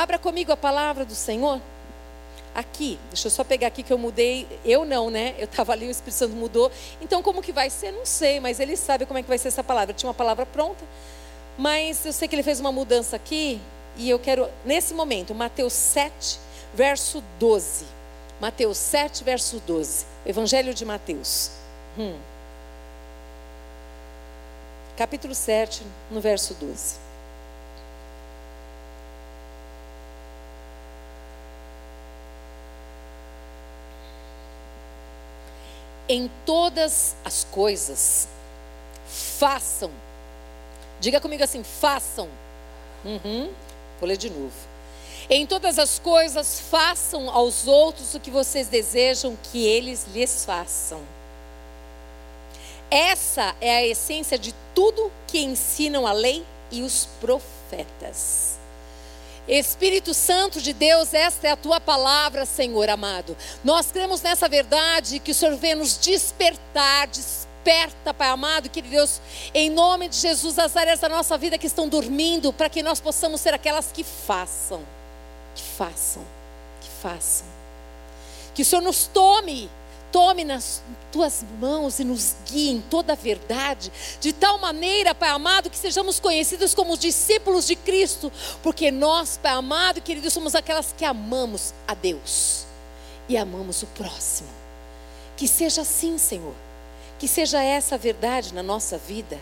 Abra comigo a palavra do Senhor. Aqui, deixa eu só pegar aqui que eu mudei. Eu não, né? Eu estava ali, o Espírito Santo mudou. Então, como que vai ser? Não sei, mas ele sabe como é que vai ser essa palavra. Eu tinha uma palavra pronta, mas eu sei que ele fez uma mudança aqui. E eu quero, nesse momento, Mateus 7, verso 12. Mateus 7, verso 12. Evangelho de Mateus. Hum. Capítulo 7, no verso 12. Em todas as coisas, façam. Diga comigo assim: façam. Uhum. Vou ler de novo. Em todas as coisas, façam aos outros o que vocês desejam que eles lhes façam. Essa é a essência de tudo que ensinam a lei e os profetas. Espírito Santo de Deus, esta é a tua palavra, Senhor amado. Nós cremos nessa verdade que o Senhor vem nos despertar, desperta, Pai amado, querido Deus, em nome de Jesus, as áreas da nossa vida que estão dormindo, para que nós possamos ser aquelas que façam, que façam, que façam. Que o Senhor nos tome tome nas tuas mãos e nos guie em toda a verdade, de tal maneira, Pai amado, que sejamos conhecidos como discípulos de Cristo, porque nós, Pai amado, queridos, somos aquelas que amamos a Deus e amamos o próximo. Que seja assim, Senhor, que seja essa a verdade na nossa vida,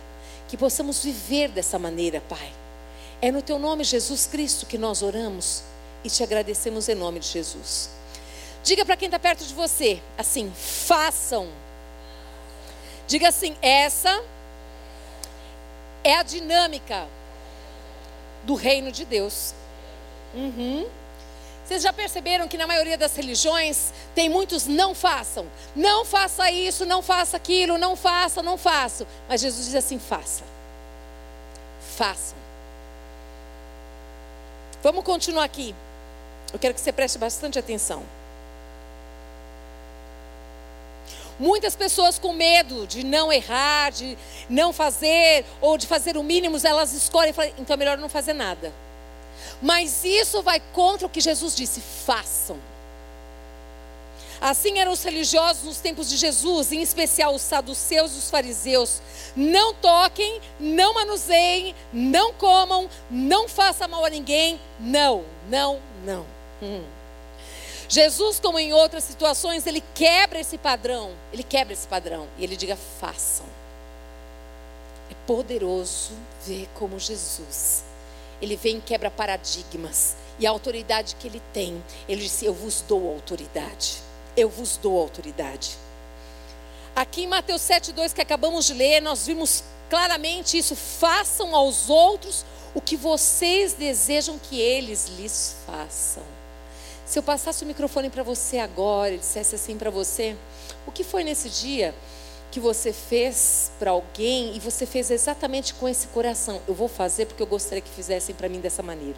que possamos viver dessa maneira, Pai. É no Teu nome, Jesus Cristo, que nós oramos e te agradecemos em nome de Jesus. Diga para quem está perto de você, assim, façam. Diga assim, essa é a dinâmica do reino de Deus. Uhum. Vocês já perceberam que na maioria das religiões tem muitos não façam, não faça isso, não faça aquilo, não faça, não faça. Mas Jesus diz assim: faça, façam. Vamos continuar aqui. Eu quero que você preste bastante atenção. Muitas pessoas com medo de não errar, de não fazer, ou de fazer o mínimo, elas escolhem, então é melhor não fazer nada. Mas isso vai contra o que Jesus disse: façam. Assim eram os religiosos nos tempos de Jesus, em especial os saduceus e os fariseus. Não toquem, não manuseiem, não comam, não façam mal a ninguém. Não, não, não. Hum. Jesus, como em outras situações, ele quebra esse padrão. Ele quebra esse padrão. E ele diga: façam. É poderoso ver como Jesus. Ele vem e quebra paradigmas. E a autoridade que ele tem. Ele disse: Eu vos dou autoridade. Eu vos dou autoridade. Aqui em Mateus 7,2 que acabamos de ler, nós vimos claramente isso. Façam aos outros o que vocês desejam que eles lhes façam. Se eu passasse o microfone para você agora e dissesse assim para você, o que foi nesse dia que você fez para alguém e você fez exatamente com esse coração? Eu vou fazer porque eu gostaria que fizessem para mim dessa maneira.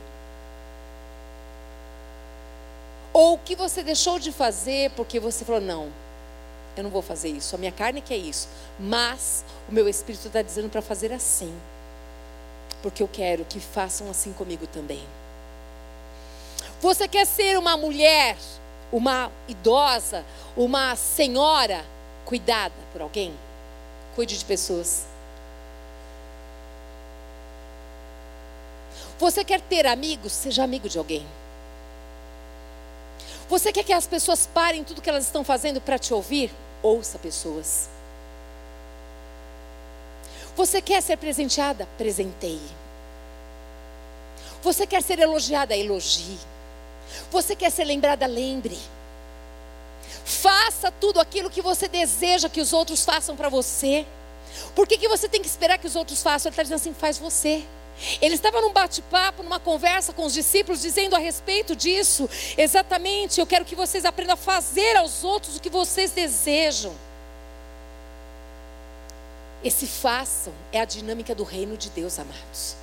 Ou o que você deixou de fazer porque você falou, não, eu não vou fazer isso, a minha carne quer isso, mas o meu espírito está dizendo para fazer assim, porque eu quero que façam assim comigo também. Você quer ser uma mulher, uma idosa, uma senhora cuidada por alguém? Cuide de pessoas. Você quer ter amigos? Seja amigo de alguém. Você quer que as pessoas parem tudo que elas estão fazendo para te ouvir? Ouça pessoas. Você quer ser presenteada? Presenteie. Você quer ser elogiada? Elogie. Você quer ser lembrada? Lembre. Faça tudo aquilo que você deseja que os outros façam para você. Por que, que você tem que esperar que os outros façam? Ele está dizendo assim: faz você. Ele estava num bate-papo, numa conversa com os discípulos, dizendo a respeito disso. Exatamente, eu quero que vocês aprendam a fazer aos outros o que vocês desejam. Esse façam é a dinâmica do reino de Deus, amados.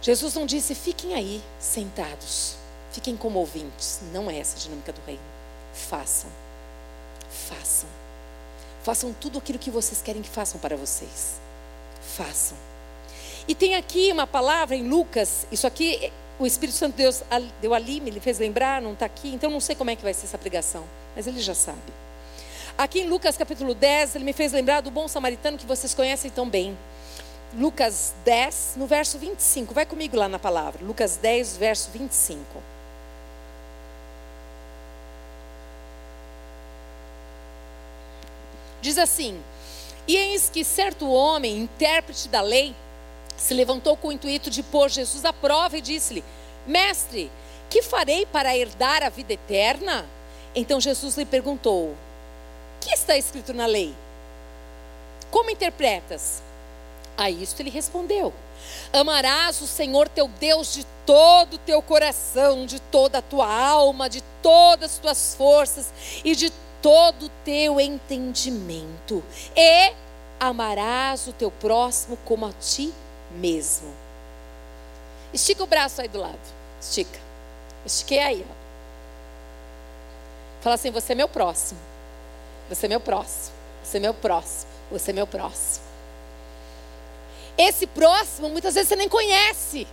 Jesus não disse, fiquem aí, sentados. Fiquem como ouvintes. Não é essa a dinâmica do reino. Façam. Façam. Façam tudo aquilo que vocês querem que façam para vocês. Façam. E tem aqui uma palavra em Lucas, isso aqui, o Espírito Santo Deus deu ali, me fez lembrar, não está aqui, então não sei como é que vai ser essa pregação, mas ele já sabe. Aqui em Lucas capítulo 10, ele me fez lembrar do bom samaritano que vocês conhecem tão bem. Lucas 10, no verso 25. Vai comigo lá na palavra. Lucas 10, verso 25. Diz assim: E eis que certo homem, intérprete da lei, se levantou com o intuito de pôr Jesus à prova e disse-lhe: Mestre, que farei para herdar a vida eterna? Então Jesus lhe perguntou: que está escrito na lei? Como interpretas? A isto ele respondeu: Amarás o Senhor teu Deus de todo o teu coração, de toda a tua alma, de todas as tuas forças e de todo o teu entendimento. E amarás o teu próximo como a ti mesmo. Estica o braço aí do lado. Estica. Estiquei aí, ó. Fala assim: você é meu próximo. Você é meu próximo. Você é meu próximo. Você é meu próximo. Esse próximo, muitas vezes você nem conhece.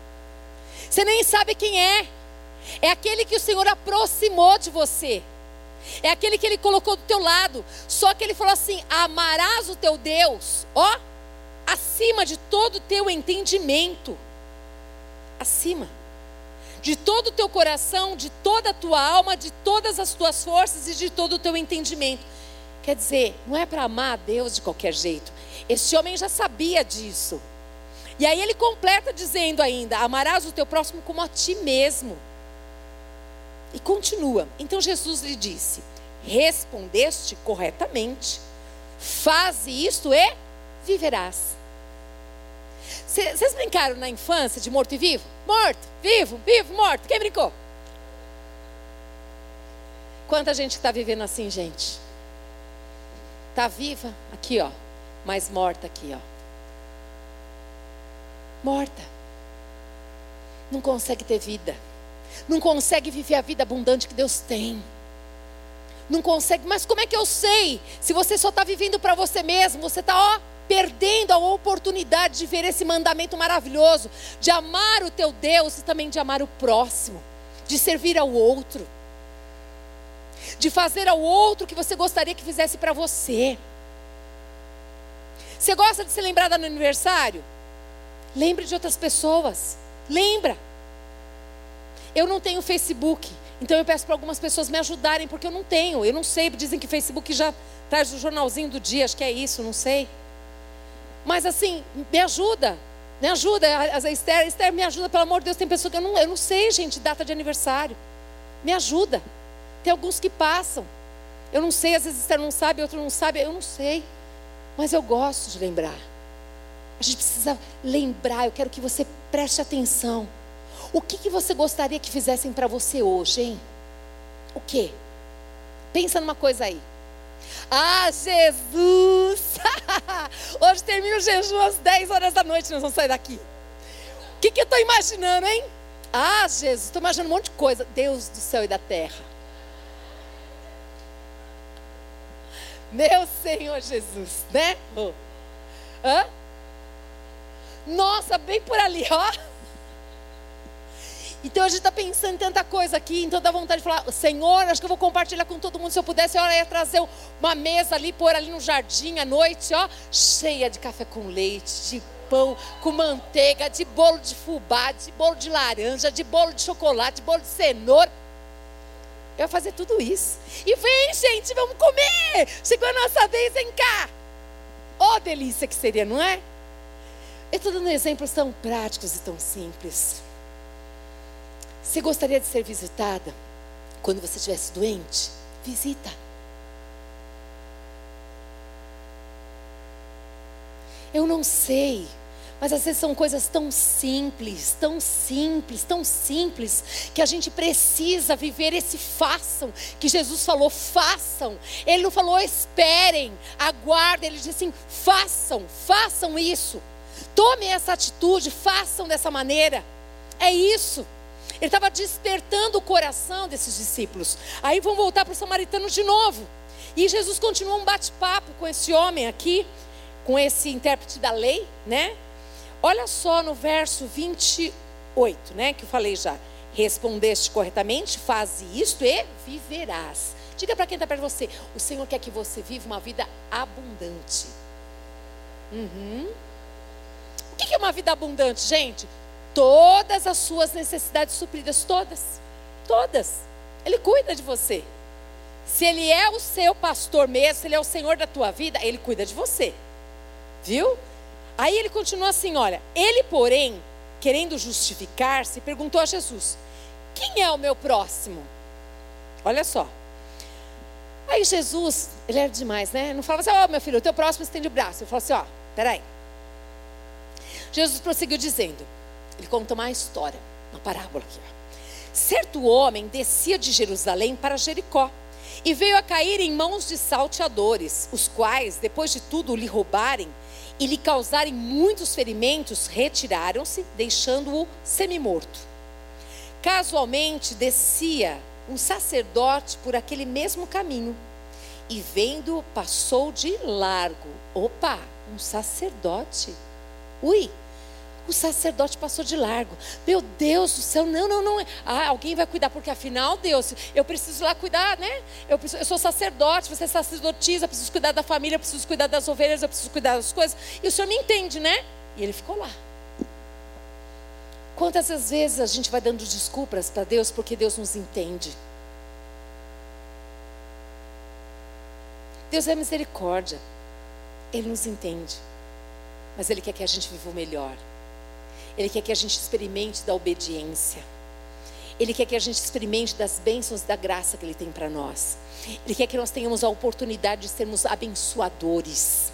Você nem sabe quem é. É aquele que o Senhor aproximou de você. É aquele que ele colocou do teu lado. Só que ele falou assim: amarás o teu Deus, ó, acima de todo o teu entendimento. Acima. De todo o teu coração, de toda a tua alma, de todas as tuas forças e de todo o teu entendimento. Quer dizer, não é para amar a Deus de qualquer jeito. Esse homem já sabia disso. E aí ele completa dizendo ainda: Amarás o teu próximo como a ti mesmo. E continua. Então Jesus lhe disse: Respondeste corretamente. Faze isto e viverás. Vocês brincaram na infância de morto e vivo? Morto, vivo, vivo, morto. Quem brincou? Quanta gente está vivendo assim, gente? Está viva aqui, ó, mas morta aqui, ó. Morta. Não consegue ter vida. Não consegue viver a vida abundante que Deus tem. Não consegue, mas como é que eu sei? Se você só está vivendo para você mesmo, você está, perdendo a oportunidade de ver esse mandamento maravilhoso, de amar o teu Deus e também de amar o próximo, de servir ao outro, de fazer ao outro o que você gostaria que fizesse para você. Você gosta de ser lembrada no aniversário? Lembre de outras pessoas. Lembra. Eu não tenho Facebook, então eu peço para algumas pessoas me ajudarem, porque eu não tenho, eu não sei. Dizem que Facebook já traz o jornalzinho do dia, acho que é isso, não sei. Mas assim, me ajuda. Me ajuda. A Esther, Esther, me ajuda, pelo amor de Deus. Tem pessoa que eu não, eu não sei, gente, data de aniversário. Me ajuda. Tem alguns que passam. Eu não sei, às vezes Esther não sabe, outro não sabe, eu não sei. Mas eu gosto de lembrar. A gente precisa lembrar, eu quero que você preste atenção. O que, que você gostaria que fizessem para você hoje, hein? O que? Pensa numa coisa aí. Ah, Jesus! Hoje termina o jejum às 10 horas da noite, nós vamos sair daqui. O que, que eu estou imaginando, hein? Ah, Jesus, estou imaginando um monte de coisa. Deus do céu e da terra. Meu Senhor Jesus, né? Hã? Nossa, bem por ali, ó. Então a gente está pensando em tanta coisa aqui, então dá vontade de falar, Senhor, acho que eu vou compartilhar com todo mundo. Se eu pudesse, eu ia trazer uma mesa ali, pôr ali no jardim à noite, ó, cheia de café com leite, de pão com manteiga, de bolo de fubá, de bolo de laranja, de bolo de chocolate, de bolo de cenoura. Eu ia fazer tudo isso. E vem, gente, vamos comer! Chegou a nossa vez, vem cá! Oh, delícia que seria, não é? Eu estou dando exemplos tão práticos e tão simples. Você gostaria de ser visitada quando você estivesse doente? Visita. Eu não sei, mas às vezes são coisas tão simples, tão simples, tão simples, que a gente precisa viver esse façam, que Jesus falou, façam. Ele não falou esperem, aguardem, ele disse assim: façam, façam isso. Tomem essa atitude, façam dessa maneira. É isso. Ele estava despertando o coração desses discípulos. Aí vão voltar para o samaritano de novo. E Jesus continua um bate-papo com esse homem aqui, com esse intérprete da lei, né? Olha só no verso 28. 8, né? Que eu falei já. Respondeste corretamente, faze isto e viverás. Diga para quem está perto de você: o Senhor quer que você viva uma vida abundante. Uhum. O que é uma vida abundante, gente? Todas as suas necessidades supridas, todas. Todas. Ele cuida de você. Se ele é o seu pastor mesmo, se ele é o Senhor da tua vida, ele cuida de você. Viu? Aí ele continua assim: olha, ele, porém, querendo justificar-se, perguntou a Jesus: Quem é o meu próximo? Olha só. Aí Jesus, ele era demais, né? Não falava assim: Ó, oh, meu filho, o teu próximo estende o braço. Ele falou assim: Ó, peraí. Jesus prosseguiu dizendo: Ele conta uma história, uma parábola aqui. Certo homem descia de Jerusalém para Jericó e veio a cair em mãos de salteadores, os quais, depois de tudo lhe roubarem e lhe causarem muitos ferimentos, retiraram-se, deixando-o semi-morto. Casualmente descia um sacerdote por aquele mesmo caminho e vendo passou de largo. Opa, um sacerdote. Ui, o sacerdote passou de largo. Meu Deus do céu, não, não, não. Ah, alguém vai cuidar, porque afinal, Deus, eu preciso lá cuidar, né? Eu, preciso, eu sou sacerdote, você é sacerdotisa, eu preciso cuidar da família, eu preciso cuidar das ovelhas, eu preciso cuidar das coisas. E o senhor me entende, né? E ele ficou lá. Quantas vezes a gente vai dando desculpas para Deus porque Deus nos entende? Deus é misericórdia. Ele nos entende. Mas Ele quer que a gente viva o melhor. Ele quer que a gente experimente da obediência. Ele quer que a gente experimente das bênçãos da graça que Ele tem para nós. Ele quer que nós tenhamos a oportunidade de sermos abençoadores.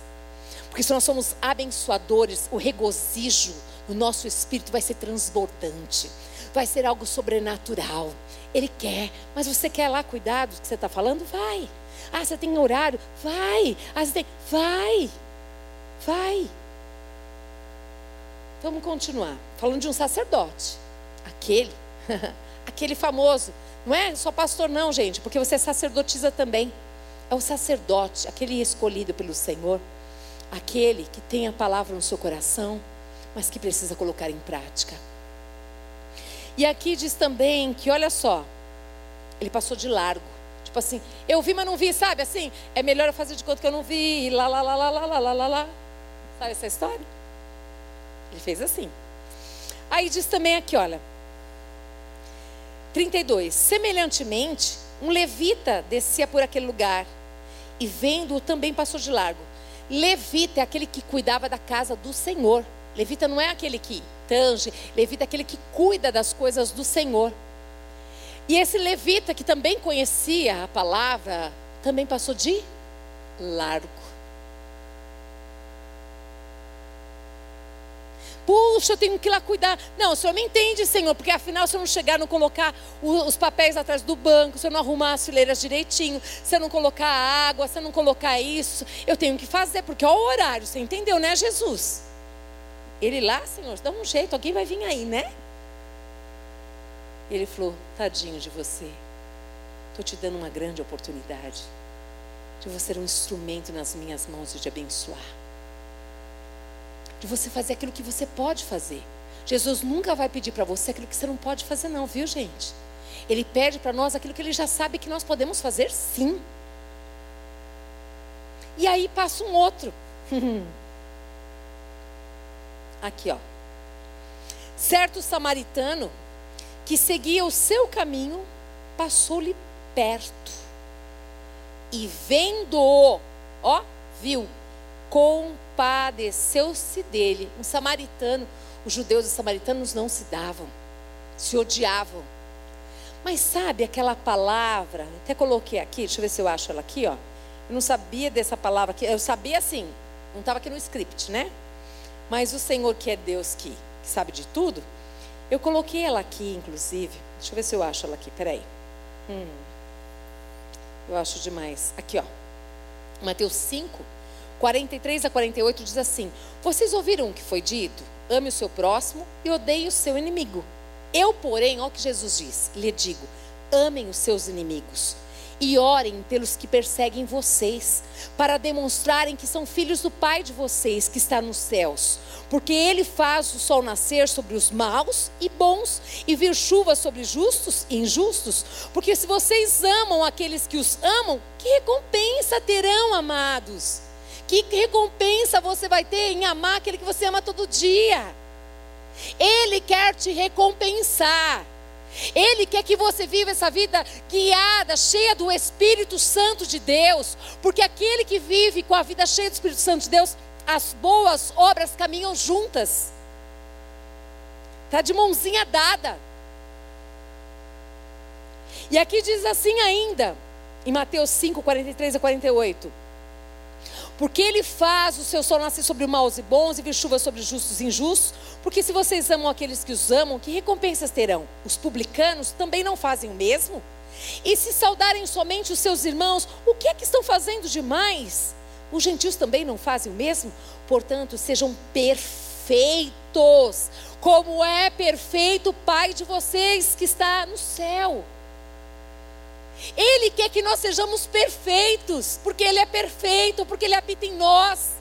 Porque se nós somos abençoadores, o regozijo no nosso espírito vai ser transbordante. Vai ser algo sobrenatural. Ele quer, mas você quer lá cuidar do que você está falando? Vai. Ah, você tem horário? Vai. Ah, você tem. Vai. Vai. Vamos continuar. Falando de um sacerdote. Aquele, aquele famoso. Não é só pastor, não, gente, porque você sacerdotisa também. É o sacerdote, aquele escolhido pelo Senhor. Aquele que tem a palavra no seu coração, mas que precisa colocar em prática. E aqui diz também que, olha só, ele passou de largo. Tipo assim, eu vi, mas não vi, sabe? Assim, é melhor eu fazer de conta que eu não vi, lá, lá, lá, lá, lá, lá, lá, lá. Sabe essa história? Ele fez assim. Aí diz também aqui, olha. 32. Semelhantemente, um levita descia por aquele lugar e vendo-o também passou de largo. Levita é aquele que cuidava da casa do Senhor. Levita não é aquele que tange, levita é aquele que cuida das coisas do Senhor. E esse levita que também conhecia a palavra, também passou de largo. Puxa, eu tenho que ir lá cuidar. Não, o senhor me entende, Senhor, porque afinal, se eu não chegar, não colocar os papéis atrás do banco, se eu não arrumar as fileiras direitinho, se eu não colocar a água, se eu não colocar isso, eu tenho que fazer, porque olha o horário, você entendeu, né, Jesus? Ele lá, Senhor, dá um jeito, alguém vai vir aí, né? Ele falou: Tadinho de você, estou te dando uma grande oportunidade de você ser um instrumento nas minhas mãos e de abençoar de você fazer aquilo que você pode fazer. Jesus nunca vai pedir para você aquilo que você não pode fazer, não, viu, gente? Ele pede para nós aquilo que ele já sabe que nós podemos fazer, sim. E aí passa um outro. Aqui, ó. Certo samaritano que seguia o seu caminho passou-lhe perto e vendo-o, ó, viu, compadeceu-se dele. Um samaritano, os judeus e os samaritanos não se davam, se odiavam. Mas sabe aquela palavra, até coloquei aqui, deixa eu ver se eu acho ela aqui, ó. Eu não sabia dessa palavra aqui, eu sabia assim, não estava aqui no script, né? Mas o Senhor que é Deus que, que sabe de tudo, eu coloquei ela aqui, inclusive. Deixa eu ver se eu acho ela aqui, peraí. Hum, eu acho demais. Aqui, ó. Mateus 5, 43 a 48 diz assim: Vocês ouviram o que foi dito? Ame o seu próximo e odeie o seu inimigo. Eu, porém, olha o que Jesus diz: lhe digo, amem os seus inimigos e orem pelos que perseguem vocês, para demonstrarem que são filhos do Pai de vocês que está nos céus. Porque Ele faz o sol nascer sobre os maus e bons, e vir chuva sobre justos e injustos. Porque se vocês amam aqueles que os amam, que recompensa terão, amados? Que recompensa você vai ter em amar aquele que você ama todo dia? Ele quer te recompensar. Ele quer que você viva essa vida guiada, cheia do Espírito Santo de Deus, porque aquele que vive com a vida cheia do Espírito Santo de Deus, as boas obras caminham juntas. Está de mãozinha dada. E aqui diz assim ainda, em Mateus 5, 43 a 48. Porque ele faz o seu sol nascer sobre maus e bons e vir chuva sobre justos e injustos. Porque se vocês amam aqueles que os amam, que recompensas terão? Os publicanos também não fazem o mesmo? E se saudarem somente os seus irmãos, o que é que estão fazendo demais? Os gentios também não fazem o mesmo? Portanto, sejam perfeitos, como é perfeito o Pai de vocês que está no céu. Ele quer que nós sejamos perfeitos, porque Ele é perfeito, porque Ele habita em nós.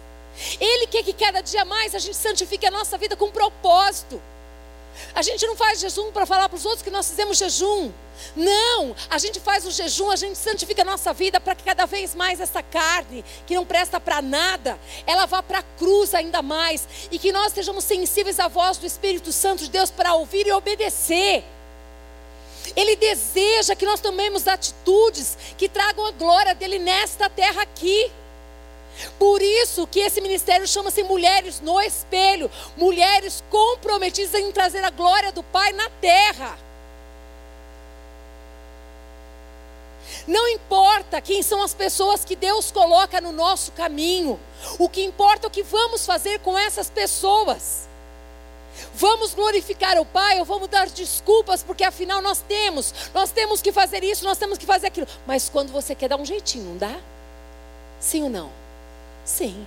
Ele quer que cada dia mais a gente santifique a nossa vida com propósito. A gente não faz jejum para falar para os outros que nós fizemos jejum. Não, a gente faz o jejum, a gente santifica a nossa vida para que cada vez mais essa carne, que não presta para nada, ela vá para a cruz ainda mais. E que nós sejamos sensíveis à voz do Espírito Santo de Deus para ouvir e obedecer. Ele deseja que nós tomemos atitudes que tragam a glória dele nesta terra aqui. Por isso que esse ministério chama-se Mulheres no Espelho, mulheres comprometidas em trazer a glória do Pai na terra. Não importa quem são as pessoas que Deus coloca no nosso caminho, o que importa é o que vamos fazer com essas pessoas. Vamos glorificar o Pai ou vamos dar desculpas, porque afinal nós temos, nós temos que fazer isso, nós temos que fazer aquilo. Mas quando você quer dar um jeitinho, não dá? Sim ou não? Sim.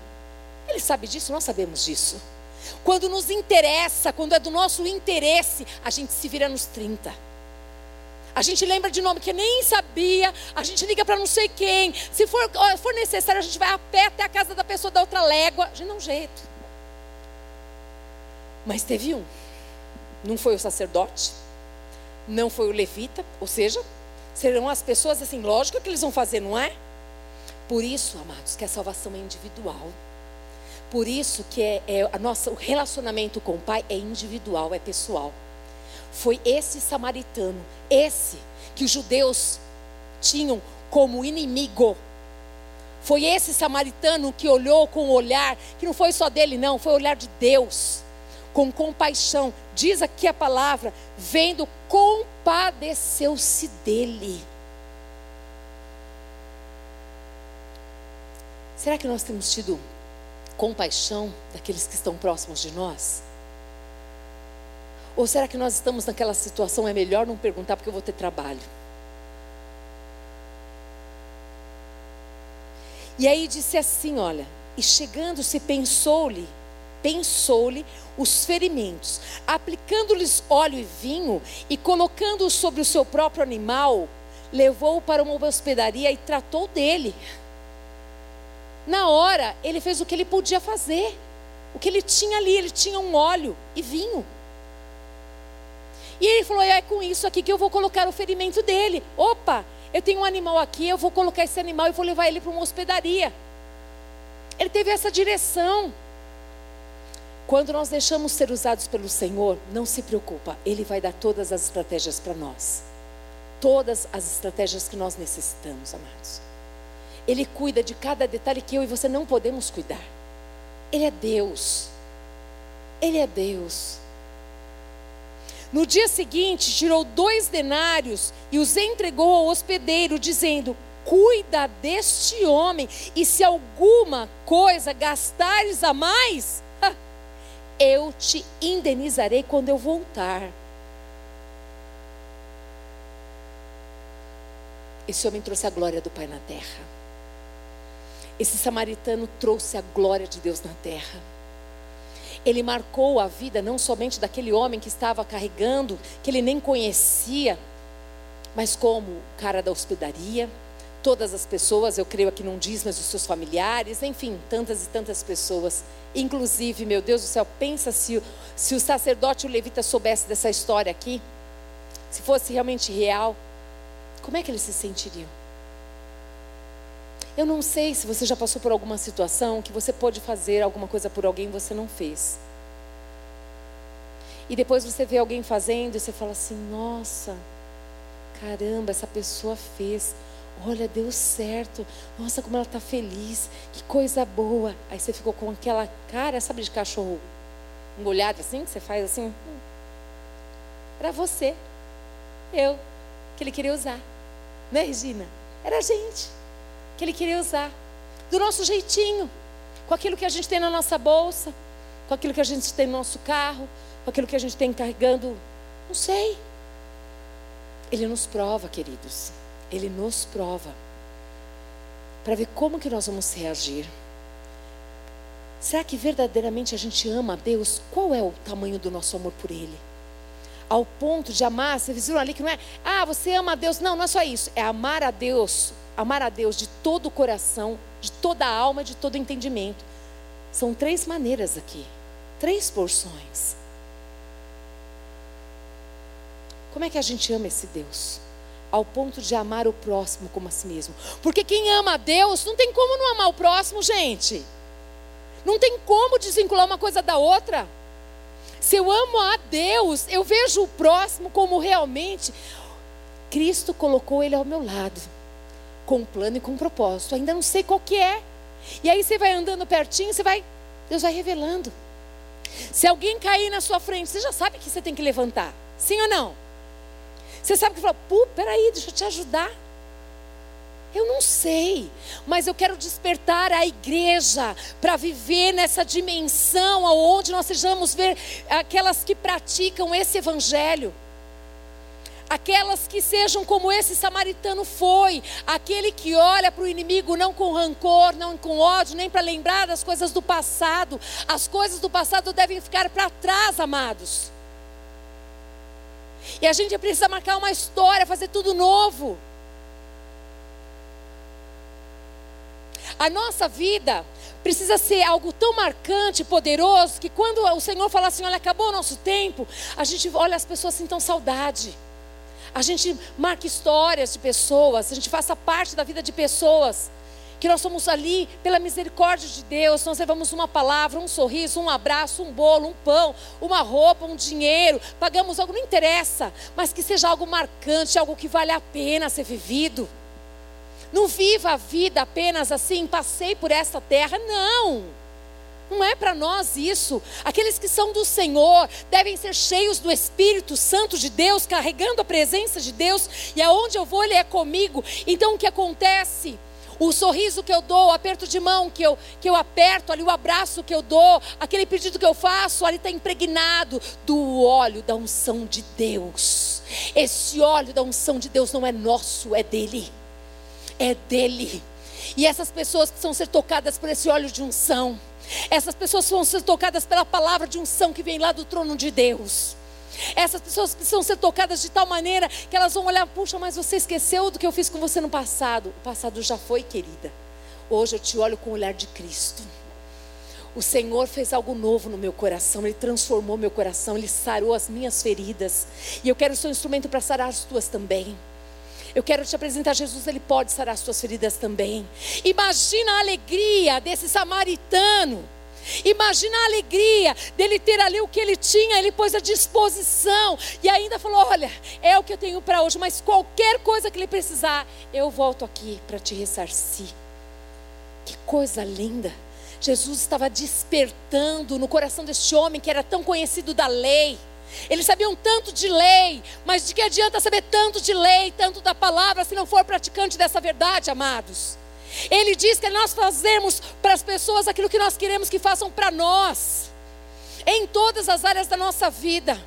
Ele sabe disso, nós sabemos disso. Quando nos interessa, quando é do nosso interesse, a gente se vira nos 30. A gente lembra de nome que nem sabia, a gente liga para não sei quem. Se for, for necessário, a gente vai a pé até a casa da pessoa da outra légua. A gente um jeito. Mas teve um. Não foi o sacerdote, não foi o levita, ou seja, serão as pessoas assim, lógico que eles vão fazer, não é? Por isso, amados, que a salvação é individual. Por isso que é, é a nossa, o relacionamento com o Pai é individual, é pessoal. Foi esse samaritano, esse que os judeus tinham como inimigo. Foi esse samaritano que olhou com o olhar, que não foi só dele, não, foi o olhar de Deus com compaixão. Diz aqui a palavra, vendo, compadeceu-se dele. Será que nós temos tido compaixão daqueles que estão próximos de nós? Ou será que nós estamos naquela situação, é melhor não perguntar porque eu vou ter trabalho? E aí disse assim: olha, e chegando-se, pensou-lhe pensou-lhe os ferimentos, aplicando-lhes óleo e vinho e colocando-o sobre o seu próprio animal, levou-o para uma hospedaria e tratou dele. Na hora, ele fez o que ele podia fazer. O que ele tinha ali, ele tinha um óleo e vinho. E ele falou: é com isso aqui que eu vou colocar o ferimento dele. Opa, eu tenho um animal aqui, eu vou colocar esse animal e vou levar ele para uma hospedaria. Ele teve essa direção. Quando nós deixamos ser usados pelo Senhor, não se preocupa, Ele vai dar todas as estratégias para nós. Todas as estratégias que nós necessitamos, amados. Ele cuida de cada detalhe que eu e você não podemos cuidar. Ele é Deus. Ele é Deus. No dia seguinte, tirou dois denários e os entregou ao hospedeiro, dizendo: Cuida deste homem, e se alguma coisa gastares a mais, eu te indenizarei quando eu voltar. Esse homem trouxe a glória do Pai na terra. Esse samaritano trouxe a glória de Deus na terra. Ele marcou a vida não somente daquele homem que estava carregando, que ele nem conhecia, mas como o cara da hospedaria, todas as pessoas, eu creio aqui não diz, mas os seus familiares, enfim, tantas e tantas pessoas. Inclusive, meu Deus do céu, pensa se, se o sacerdote o levita soubesse dessa história aqui, se fosse realmente real, como é que eles se sentiriam? Eu não sei se você já passou por alguma situação que você pode fazer alguma coisa por alguém e você não fez. E depois você vê alguém fazendo e você fala assim: nossa, caramba, essa pessoa fez. Olha, deu certo. Nossa, como ela está feliz. Que coisa boa. Aí você ficou com aquela cara, sabe, de cachorro engolhado assim, que você faz assim. Era você. Eu. Que ele queria usar. Né, Regina? Era a gente. Que ele queria usar. Do nosso jeitinho. Com aquilo que a gente tem na nossa bolsa. Com aquilo que a gente tem no nosso carro. Com aquilo que a gente tem carregando. Não sei. Ele nos prova, queridos. Ele nos prova para ver como que nós vamos reagir. Será que verdadeiramente a gente ama a Deus? Qual é o tamanho do nosso amor por Ele? Ao ponto de amar, vocês viram ali que não é, ah, você ama a Deus. Não, não é só isso. É amar a Deus, amar a Deus de todo o coração, de toda a alma, de todo o entendimento. São três maneiras aqui, três porções. Como é que a gente ama esse Deus? Ao ponto de amar o próximo como a si mesmo. Porque quem ama a Deus não tem como não amar o próximo, gente. Não tem como desvincular uma coisa da outra. Se eu amo a Deus, eu vejo o próximo como realmente Cristo colocou ele ao meu lado, com um plano e com um propósito. Ainda não sei qual que é. E aí você vai andando pertinho, você vai, Deus vai revelando. Se alguém cair na sua frente, você já sabe que você tem que levantar. Sim ou não? Você sabe que fala, pô, peraí, deixa eu te ajudar. Eu não sei, mas eu quero despertar a igreja para viver nessa dimensão onde nós sejamos ver aquelas que praticam esse evangelho. Aquelas que sejam como esse samaritano foi, aquele que olha para o inimigo não com rancor, não com ódio, nem para lembrar das coisas do passado. As coisas do passado devem ficar para trás, amados. E a gente precisa marcar uma história, fazer tudo novo. A nossa vida precisa ser algo tão marcante, poderoso, que quando o Senhor fala assim: olha, acabou o nosso tempo, a gente olha as pessoas assim, tão saudade. A gente marca histórias de pessoas, a gente faça parte da vida de pessoas que nós somos ali pela misericórdia de Deus, nós levamos uma palavra, um sorriso, um abraço, um bolo, um pão, uma roupa, um dinheiro, pagamos algo, não interessa, mas que seja algo marcante, algo que vale a pena ser vivido. Não viva a vida apenas assim, passei por essa terra, não. Não é para nós isso. Aqueles que são do Senhor devem ser cheios do Espírito Santo de Deus, carregando a presença de Deus, e aonde eu vou, Ele é comigo. Então o que acontece? O sorriso que eu dou, o aperto de mão que eu, que eu aperto, ali o abraço que eu dou, aquele pedido que eu faço, ali está impregnado do óleo da unção de Deus. Esse óleo da unção de Deus não é nosso, é dele. É dele. E essas pessoas precisam ser tocadas por esse óleo de unção. Essas pessoas vão ser tocadas pela palavra de unção que vem lá do trono de Deus. Essas pessoas precisam ser tocadas de tal maneira que elas vão olhar, puxa, mas você esqueceu do que eu fiz com você no passado. O passado já foi, querida. Hoje eu te olho com o olhar de Cristo. O Senhor fez algo novo no meu coração, Ele transformou meu coração, Ele sarou as minhas feridas. E eu quero ser um instrumento para sarar as tuas também. Eu quero te apresentar Jesus, Ele pode sarar as tuas feridas também. Imagina a alegria desse samaritano Imagina a alegria dele ter ali o que ele tinha, ele pôs à disposição e ainda falou: Olha, é o que eu tenho para hoje, mas qualquer coisa que ele precisar, eu volto aqui para te ressarcir. Que coisa linda! Jesus estava despertando no coração deste homem que era tão conhecido da lei. Eles sabiam tanto de lei, mas de que adianta saber tanto de lei, tanto da palavra, se não for praticante dessa verdade, amados? Ele diz que nós fazemos para as pessoas aquilo que nós queremos que façam para nós, em todas as áreas da nossa vida.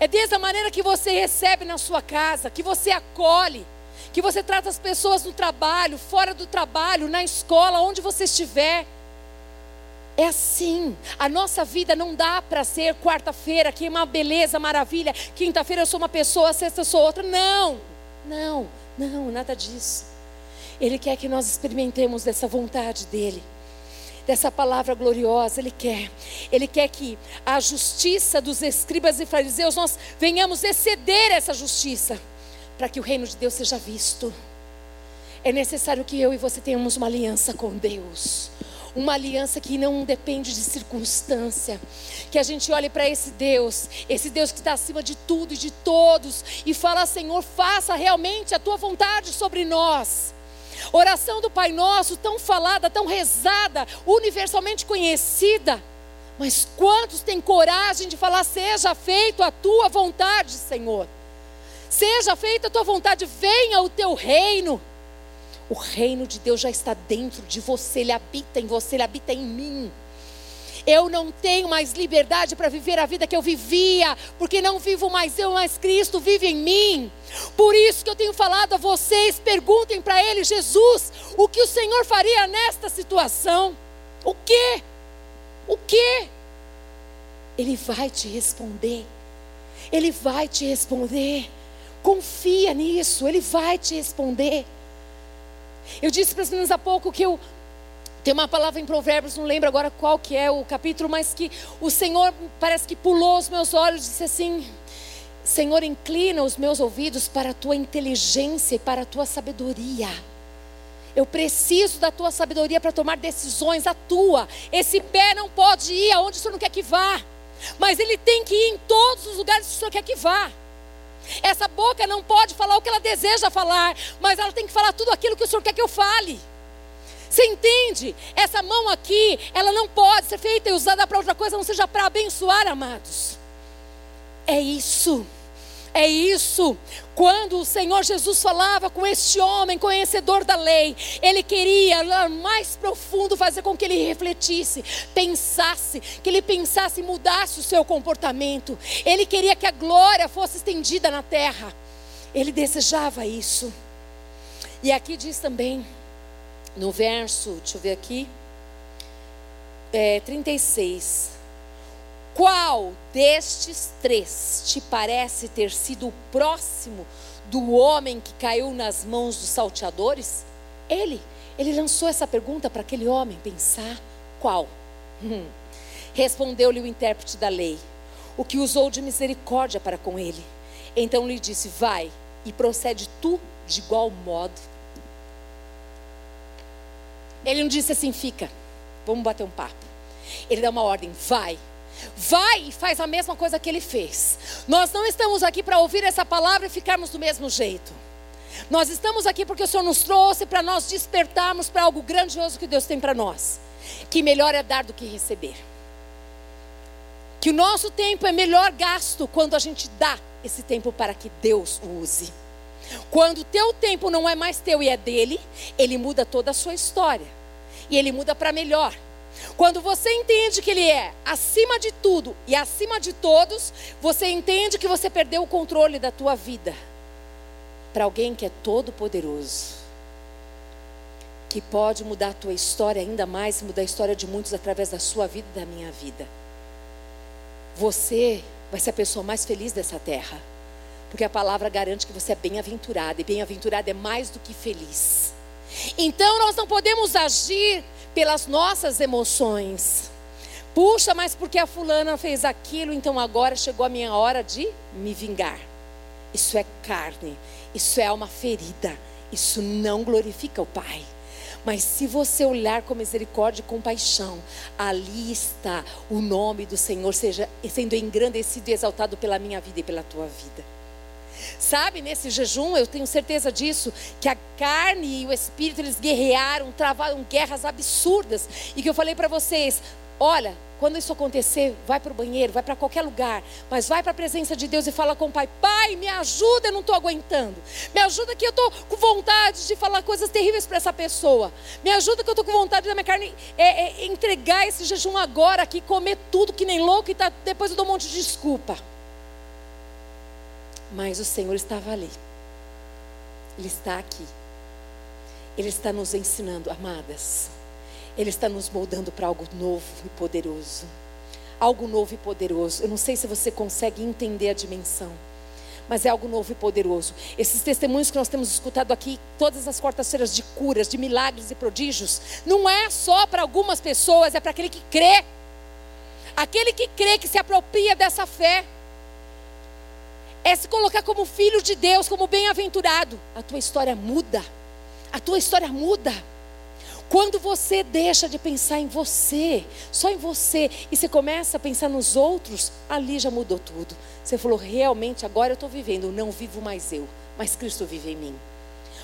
É desde a maneira que você recebe na sua casa, que você acolhe, que você trata as pessoas no trabalho, fora do trabalho, na escola, onde você estiver. É assim. A nossa vida não dá para ser quarta-feira, que é uma beleza, maravilha. Quinta-feira eu sou uma pessoa, sexta eu sou outra. Não, não, não, nada disso. Ele quer que nós experimentemos dessa vontade dele, dessa palavra gloriosa. Ele quer. Ele quer que a justiça dos escribas e fariseus nós venhamos exceder essa justiça, para que o reino de Deus seja visto. É necessário que eu e você tenhamos uma aliança com Deus uma aliança que não depende de circunstância. Que a gente olhe para esse Deus, esse Deus que está acima de tudo e de todos, e fala: Senhor, faça realmente a tua vontade sobre nós. Oração do Pai Nosso, tão falada, tão rezada, universalmente conhecida. Mas quantos têm coragem de falar: seja feito a tua vontade, Senhor? Seja feita a tua vontade, venha o teu reino. O reino de Deus já está dentro de você, ele habita em você, ele habita em mim. Eu não tenho mais liberdade para viver a vida que eu vivia, porque não vivo mais eu, mas Cristo vive em mim. Por isso que eu tenho falado a vocês, perguntem para ele, Jesus, o que o Senhor faria nesta situação? O que? O que? Ele vai te responder. Ele vai te responder. Confia nisso, ele vai te responder. Eu disse para as meninas há pouco que eu tem uma palavra em Provérbios, não lembro agora qual que é o capítulo, mas que o Senhor parece que pulou os meus olhos e disse assim: Senhor, inclina os meus ouvidos para a tua inteligência e para a tua sabedoria. Eu preciso da tua sabedoria para tomar decisões, a tua. Esse pé não pode ir aonde o Senhor não quer que vá, mas ele tem que ir em todos os lugares que o Senhor quer que vá. Essa boca não pode falar o que ela deseja falar, mas ela tem que falar tudo aquilo que o Senhor quer que eu fale. Você entende? Essa mão aqui, ela não pode ser feita e usada para outra coisa, não seja para abençoar, amados. É isso. É isso. Quando o Senhor Jesus falava com este homem conhecedor da lei, ele queria lá mais profundo fazer com que ele refletisse, pensasse, que ele pensasse e mudasse o seu comportamento. Ele queria que a glória fosse estendida na terra. Ele desejava isso. E aqui diz também, no verso, deixa eu ver aqui, é, 36. Qual destes três te parece ter sido o próximo do homem que caiu nas mãos dos salteadores? Ele, ele lançou essa pergunta para aquele homem pensar: qual? Hum. Respondeu-lhe o intérprete da lei, o que usou de misericórdia para com ele. Então lhe disse: Vai e procede tu de igual modo. Ele não disse assim: Fica, vamos bater um papo. Ele dá uma ordem: Vai Vai e faz a mesma coisa que ele fez. Nós não estamos aqui para ouvir essa palavra e ficarmos do mesmo jeito. Nós estamos aqui porque o Senhor nos trouxe para nós despertarmos para algo grandioso que Deus tem para nós. Que melhor é dar do que receber. Que o nosso tempo é melhor gasto quando a gente dá esse tempo para que Deus o use. Quando o teu tempo não é mais teu e é dele, ele muda toda a sua história. E ele muda para melhor. Quando você entende que Ele é acima de tudo e acima de todos, você entende que você perdeu o controle da tua vida para alguém que é todo poderoso, que pode mudar a tua história ainda mais, mudar a história de muitos através da sua vida e da minha vida. Você vai ser a pessoa mais feliz dessa terra, porque a palavra garante que você é bem-aventurado e bem-aventurado é mais do que feliz. Então nós não podemos agir pelas nossas emoções. Puxa, mas porque a fulana fez aquilo, então agora chegou a minha hora de me vingar. Isso é carne, isso é uma ferida, isso não glorifica o Pai. Mas se você olhar com misericórdia e compaixão, ali está o nome do Senhor seja sendo engrandecido e exaltado pela minha vida e pela tua vida. Sabe, nesse jejum, eu tenho certeza disso, que a carne e o espírito eles guerrearam, travaram guerras absurdas. E que eu falei para vocês: olha, quando isso acontecer, vai para o banheiro, vai para qualquer lugar, mas vai para a presença de Deus e fala com o Pai: Pai, me ajuda, eu não estou aguentando. Me ajuda que eu estou com vontade de falar coisas terríveis para essa pessoa. Me ajuda que eu estou com vontade da minha carne é, é, entregar esse jejum agora aqui, comer tudo que nem louco e tá, depois eu dou um monte de desculpa. Mas o Senhor estava ali. Ele está aqui. Ele está nos ensinando, amadas. Ele está nos moldando para algo novo e poderoso. Algo novo e poderoso. Eu não sei se você consegue entender a dimensão. mas é algo novo e poderoso. Esses testemunhos que nós temos escutado aqui, todas as quartas-feiras de curas, de milagres e prodígios, não é só para algumas pessoas, é para aquele que crê. Aquele que crê, que se apropria dessa fé, é se colocar como filho de Deus, como bem-aventurado. A tua história muda. A tua história muda. Quando você deixa de pensar em você, só em você, e você começa a pensar nos outros, ali já mudou tudo. Você falou, realmente agora eu estou vivendo, não vivo mais eu, mas Cristo vive em mim.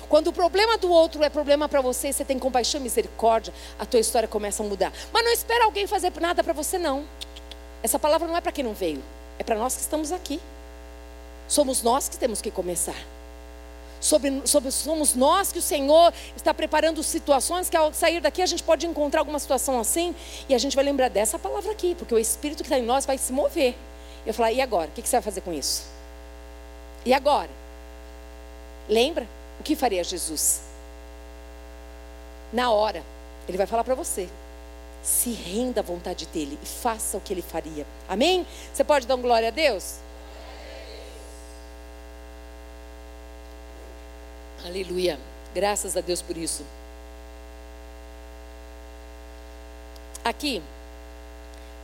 Quando o problema do outro é problema para você, você tem compaixão e misericórdia, a tua história começa a mudar. Mas não espera alguém fazer nada para você, não. Essa palavra não é para quem não veio, é para nós que estamos aqui. Somos nós que temos que começar. Sobre, sobre, somos nós que o Senhor está preparando situações que ao sair daqui a gente pode encontrar alguma situação assim e a gente vai lembrar dessa palavra aqui, porque o Espírito que está em nós vai se mover. Eu falar, e agora? O que você vai fazer com isso? E agora? Lembra? O que faria Jesus? Na hora, ele vai falar para você. Se renda à vontade dele e faça o que ele faria. Amém? Você pode dar um glória a Deus? Aleluia. Graças a Deus por isso. Aqui,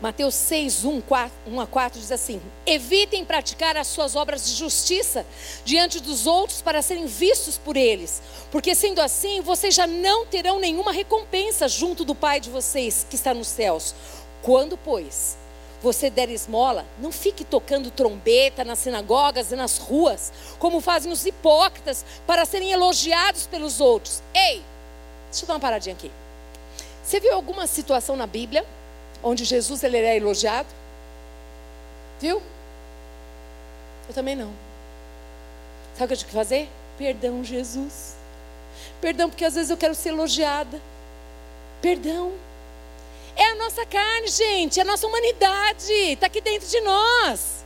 Mateus 6, 1, 4, 1 a 4 diz assim: Evitem praticar as suas obras de justiça diante dos outros para serem vistos por eles, porque sendo assim, vocês já não terão nenhuma recompensa junto do Pai de vocês que está nos céus. Quando, pois, você der esmola, não fique tocando trombeta nas sinagogas e nas ruas, como fazem os hipócritas para serem elogiados pelos outros. Ei, deixa eu dar uma paradinha aqui. Você viu alguma situação na Bíblia onde Jesus ele é elogiado? Viu? Eu também não. Sabe o que eu tinha que fazer? Perdão, Jesus. Perdão, porque às vezes eu quero ser elogiada. Perdão. É a nossa carne, gente, é a nossa humanidade. Está aqui dentro de nós.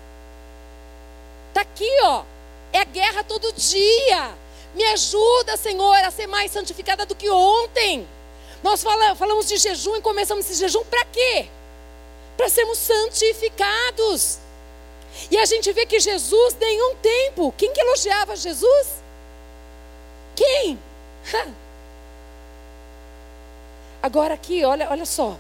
Está aqui, ó. É guerra todo dia. Me ajuda, Senhor, a ser mais santificada do que ontem. Nós falamos de jejum e começamos esse jejum para quê? Para sermos santificados. E a gente vê que Jesus, nenhum tempo, quem que elogiava Jesus? Quem? Agora aqui, olha, olha só.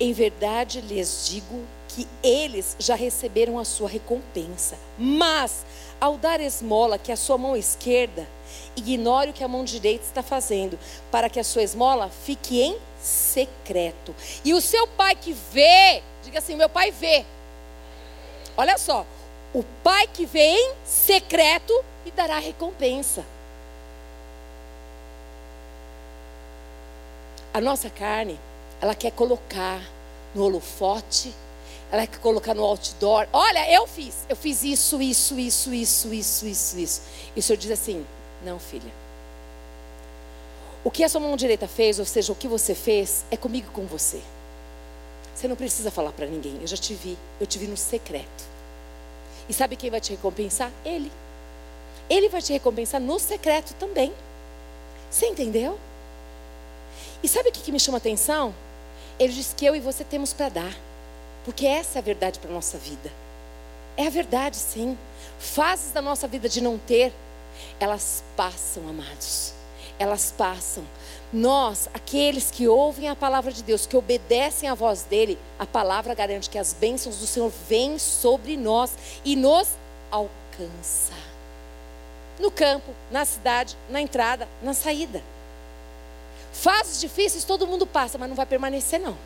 Em verdade lhes digo que eles já receberam a sua recompensa. Mas, ao dar esmola que a sua mão esquerda Ignore o que a mão direita está fazendo, para que a sua esmola fique em secreto. E o seu pai que vê, diga assim: meu pai vê. Olha só, o pai que vê em secreto e dará recompensa. A nossa carne, ela quer colocar no holofote, ela quer colocar no outdoor. Olha, eu fiz, eu fiz isso, isso, isso, isso, isso, isso, isso. E o Senhor diz assim: não, filha. O que a sua mão direita fez, ou seja, o que você fez, é comigo com você. Você não precisa falar para ninguém. Eu já te vi. Eu te vi no secreto. E sabe quem vai te recompensar? Ele. Ele vai te recompensar no secreto também. Você entendeu? E sabe o que, que me chama a atenção? Ele diz que eu e você temos para dar. Porque essa é a verdade para a nossa vida. É a verdade, sim. Fases da nossa vida de não ter, elas passam, amados. Elas passam. Nós, aqueles que ouvem a palavra de Deus, que obedecem à voz dele, a palavra garante que as bênçãos do Senhor vêm sobre nós e nos alcança. No campo, na cidade, na entrada, na saída. Fases difíceis todo mundo passa, mas não vai permanecer não.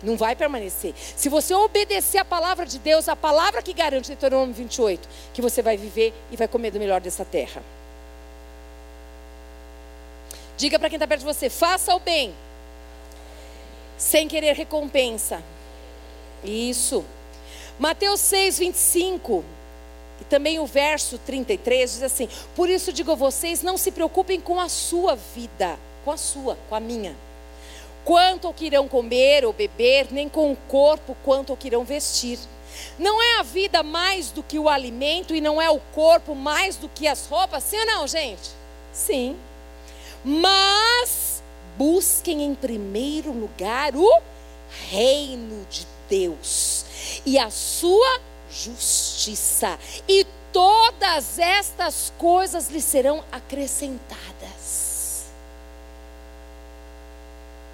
Não vai permanecer. Se você obedecer a palavra de Deus, a palavra que garante, Deuteronômio 28, que você vai viver e vai comer do melhor dessa terra. Diga para quem está perto de você: faça o bem, sem querer recompensa. Isso. Mateus 6, 25. E também o verso 33 diz assim: Por isso digo a vocês, não se preocupem com a sua vida, com a sua, com a minha quanto ao que irão comer ou beber, nem com o corpo quanto ao que irão vestir. Não é a vida mais do que o alimento e não é o corpo mais do que as roupas? Sim ou não, gente? Sim. Mas busquem em primeiro lugar o reino de Deus e a sua justiça. E todas estas coisas lhe serão acrescentadas.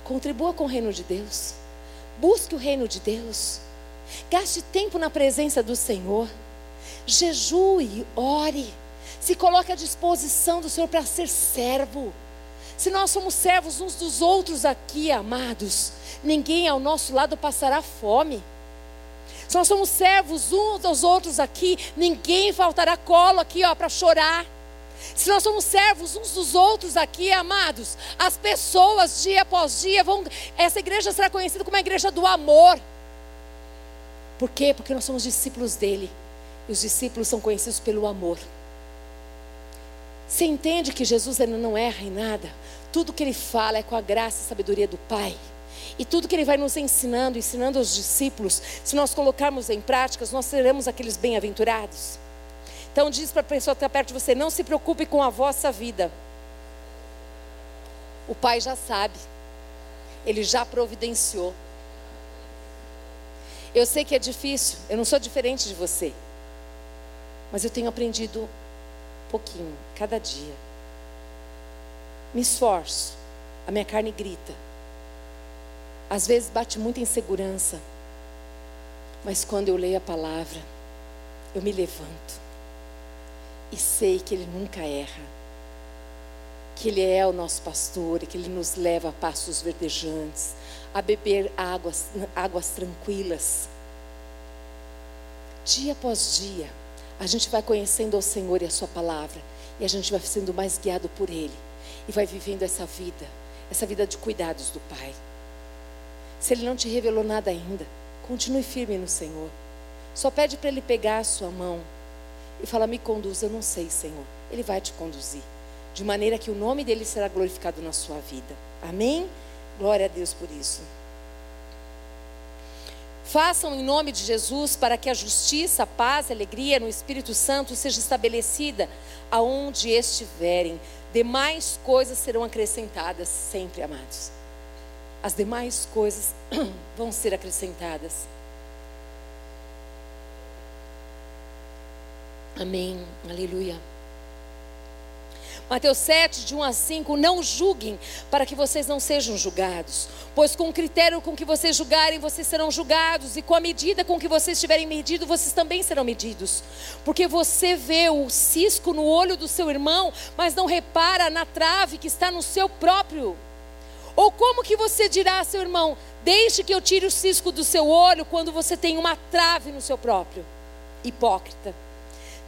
Contribua com o reino de Deus. Busque o reino de Deus. Gaste tempo na presença do Senhor. Jejue, ore. Se coloque à disposição do Senhor para ser servo. Se nós somos servos uns dos outros aqui, amados, ninguém ao nosso lado passará fome. Se nós somos servos uns dos outros aqui, ninguém faltará colo aqui, ó, para chorar. Se nós somos servos uns dos outros aqui, amados, as pessoas dia após dia vão. Essa igreja será conhecida como a igreja do amor. Por quê? Porque nós somos discípulos dele. E os discípulos são conhecidos pelo amor. Você entende que Jesus ainda não erra em nada? Tudo que ele fala é com a graça e sabedoria do Pai. E tudo que ele vai nos ensinando, ensinando aos discípulos, se nós colocarmos em práticas, nós seremos aqueles bem-aventurados. Então diz para a pessoa que está perto de você: não se preocupe com a vossa vida. O Pai já sabe, Ele já providenciou. Eu sei que é difícil, eu não sou diferente de você, mas eu tenho aprendido um pouquinho, cada dia. Me esforço, a minha carne grita, às vezes bate muita insegurança. Mas quando eu leio a palavra, eu me levanto e sei que Ele nunca erra, que Ele é o nosso pastor e que Ele nos leva a passos verdejantes, a beber águas, águas tranquilas. Dia após dia, a gente vai conhecendo o Senhor e a Sua palavra, e a gente vai sendo mais guiado por Ele, e vai vivendo essa vida, essa vida de cuidados do Pai. Se Ele não te revelou nada ainda, continue firme no Senhor. Só pede para Ele pegar a sua mão e falar: Me conduz. Eu não sei, Senhor. Ele vai te conduzir. De maneira que o nome dele será glorificado na sua vida. Amém? Glória a Deus por isso. Façam em nome de Jesus para que a justiça, a paz, a alegria no Espírito Santo seja estabelecida aonde estiverem. Demais coisas serão acrescentadas sempre, amados as demais coisas vão ser acrescentadas. Amém. Aleluia. Mateus 7, de 1 a 5, não julguem para que vocês não sejam julgados, pois com o critério com que vocês julgarem, vocês serão julgados, e com a medida com que vocês tiverem medido, vocês também serão medidos. Porque você vê o cisco no olho do seu irmão, mas não repara na trave que está no seu próprio. Ou como que você dirá a seu irmão: Deixe que eu tire o cisco do seu olho quando você tem uma trave no seu próprio? Hipócrita.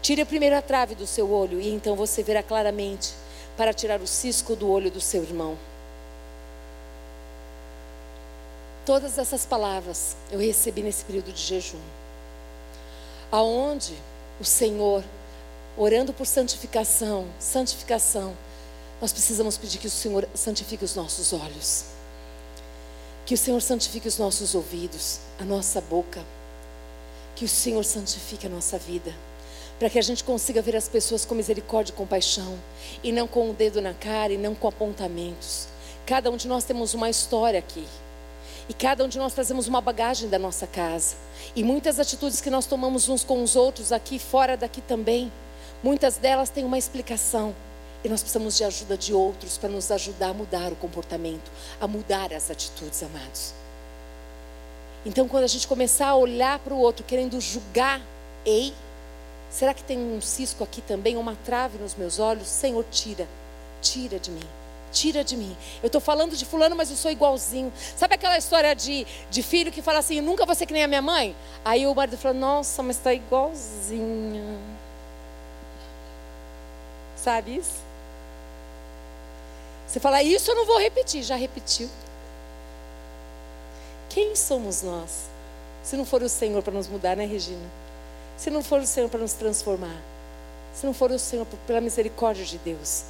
Tire primeiro a trave do seu olho e então você verá claramente para tirar o cisco do olho do seu irmão. Todas essas palavras eu recebi nesse período de jejum. Aonde o Senhor, orando por santificação, santificação, nós precisamos pedir que o Senhor santifique os nossos olhos, que o Senhor santifique os nossos ouvidos, a nossa boca, que o Senhor santifique a nossa vida, para que a gente consiga ver as pessoas com misericórdia e compaixão, e não com o dedo na cara e não com apontamentos. Cada um de nós temos uma história aqui. E cada um de nós trazemos uma bagagem da nossa casa. E muitas atitudes que nós tomamos uns com os outros aqui, fora daqui também, muitas delas têm uma explicação. E nós precisamos de ajuda de outros para nos ajudar a mudar o comportamento, a mudar as atitudes, amados. Então, quando a gente começar a olhar para o outro querendo julgar, ei, será que tem um cisco aqui também, uma trave nos meus olhos? Senhor, tira, tira de mim tira de mim. Eu estou falando de fulano, mas eu sou igualzinho. Sabe aquela história de, de filho que fala assim, nunca vou ser que nem a minha mãe? Aí o marido fala, nossa, mas está igualzinha. Sabe isso? Você fala, isso eu não vou repetir, já repetiu. Quem somos nós? Se não for o Senhor para nos mudar, né, Regina? Se não for o Senhor para nos transformar, se não for o Senhor pela misericórdia de Deus,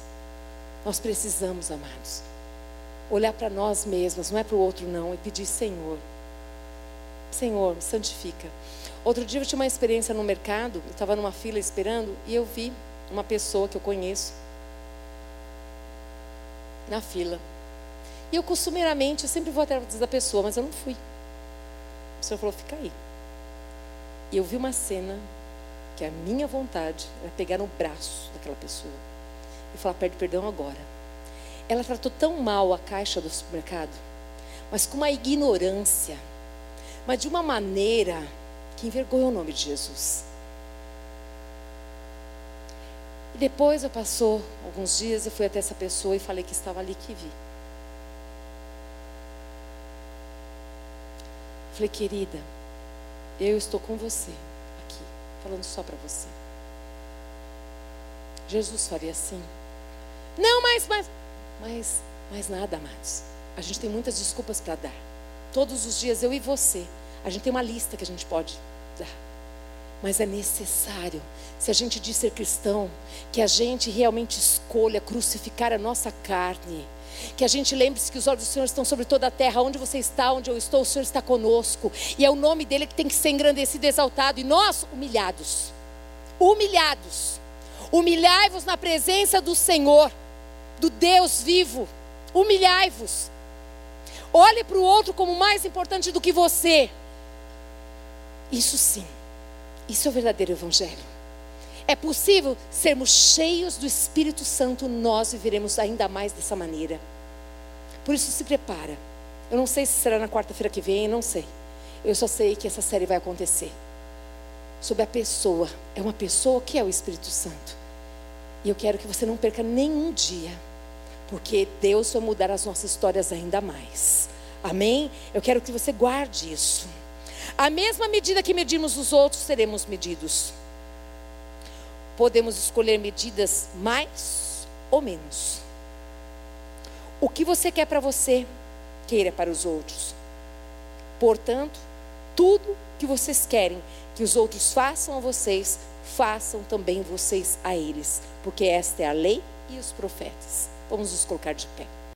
nós precisamos, amados, olhar para nós mesmas, não é para o outro, não, e pedir: Senhor, Senhor, santifica. Outro dia eu tinha uma experiência no mercado, eu estava numa fila esperando e eu vi uma pessoa que eu conheço na fila. E eu costumeiramente, eu sempre vou atrás da pessoa, mas eu não fui. O senhor falou, fica aí. E eu vi uma cena que a minha vontade era pegar no braço daquela pessoa e falar: pede perdão agora. Ela tratou tão mal a caixa do supermercado, mas com uma ignorância, mas de uma maneira que envergonha o nome de Jesus. E depois eu passou alguns dias, eu fui até essa pessoa e falei que estava ali que vi. Falei, querida, eu estou com você aqui, falando só para você. Jesus faria assim? Não, mas, mas, mas, mas nada, amados. A gente tem muitas desculpas para dar. Todos os dias, eu e você, a gente tem uma lista que a gente pode dar. Mas é necessário, se a gente diz ser cristão, que a gente realmente escolha crucificar a nossa carne que a gente lembre-se que os olhos do Senhor estão sobre toda a terra. Onde você está, onde eu estou, o Senhor está conosco. E é o nome dele que tem que ser engrandecido exaltado. E nós, humilhados. Humilhados. Humilhai-vos na presença do Senhor, do Deus vivo. Humilhai-vos. Olhe para o outro como mais importante do que você. Isso sim. Isso é o verdadeiro Evangelho. É possível sermos cheios do Espírito Santo, nós viveremos ainda mais dessa maneira. Por isso se prepara. Eu não sei se será na quarta-feira que vem, não sei. Eu só sei que essa série vai acontecer. Sobre a pessoa. É uma pessoa que é o Espírito Santo. E eu quero que você não perca nenhum dia. Porque Deus vai mudar as nossas histórias ainda mais. Amém? Eu quero que você guarde isso. A mesma medida que medimos os outros, seremos medidos podemos escolher medidas mais ou menos. O que você quer para você, queira para os outros. Portanto, tudo que vocês querem que os outros façam a vocês, façam também vocês a eles, porque esta é a lei e os profetas. Vamos nos colocar de pé.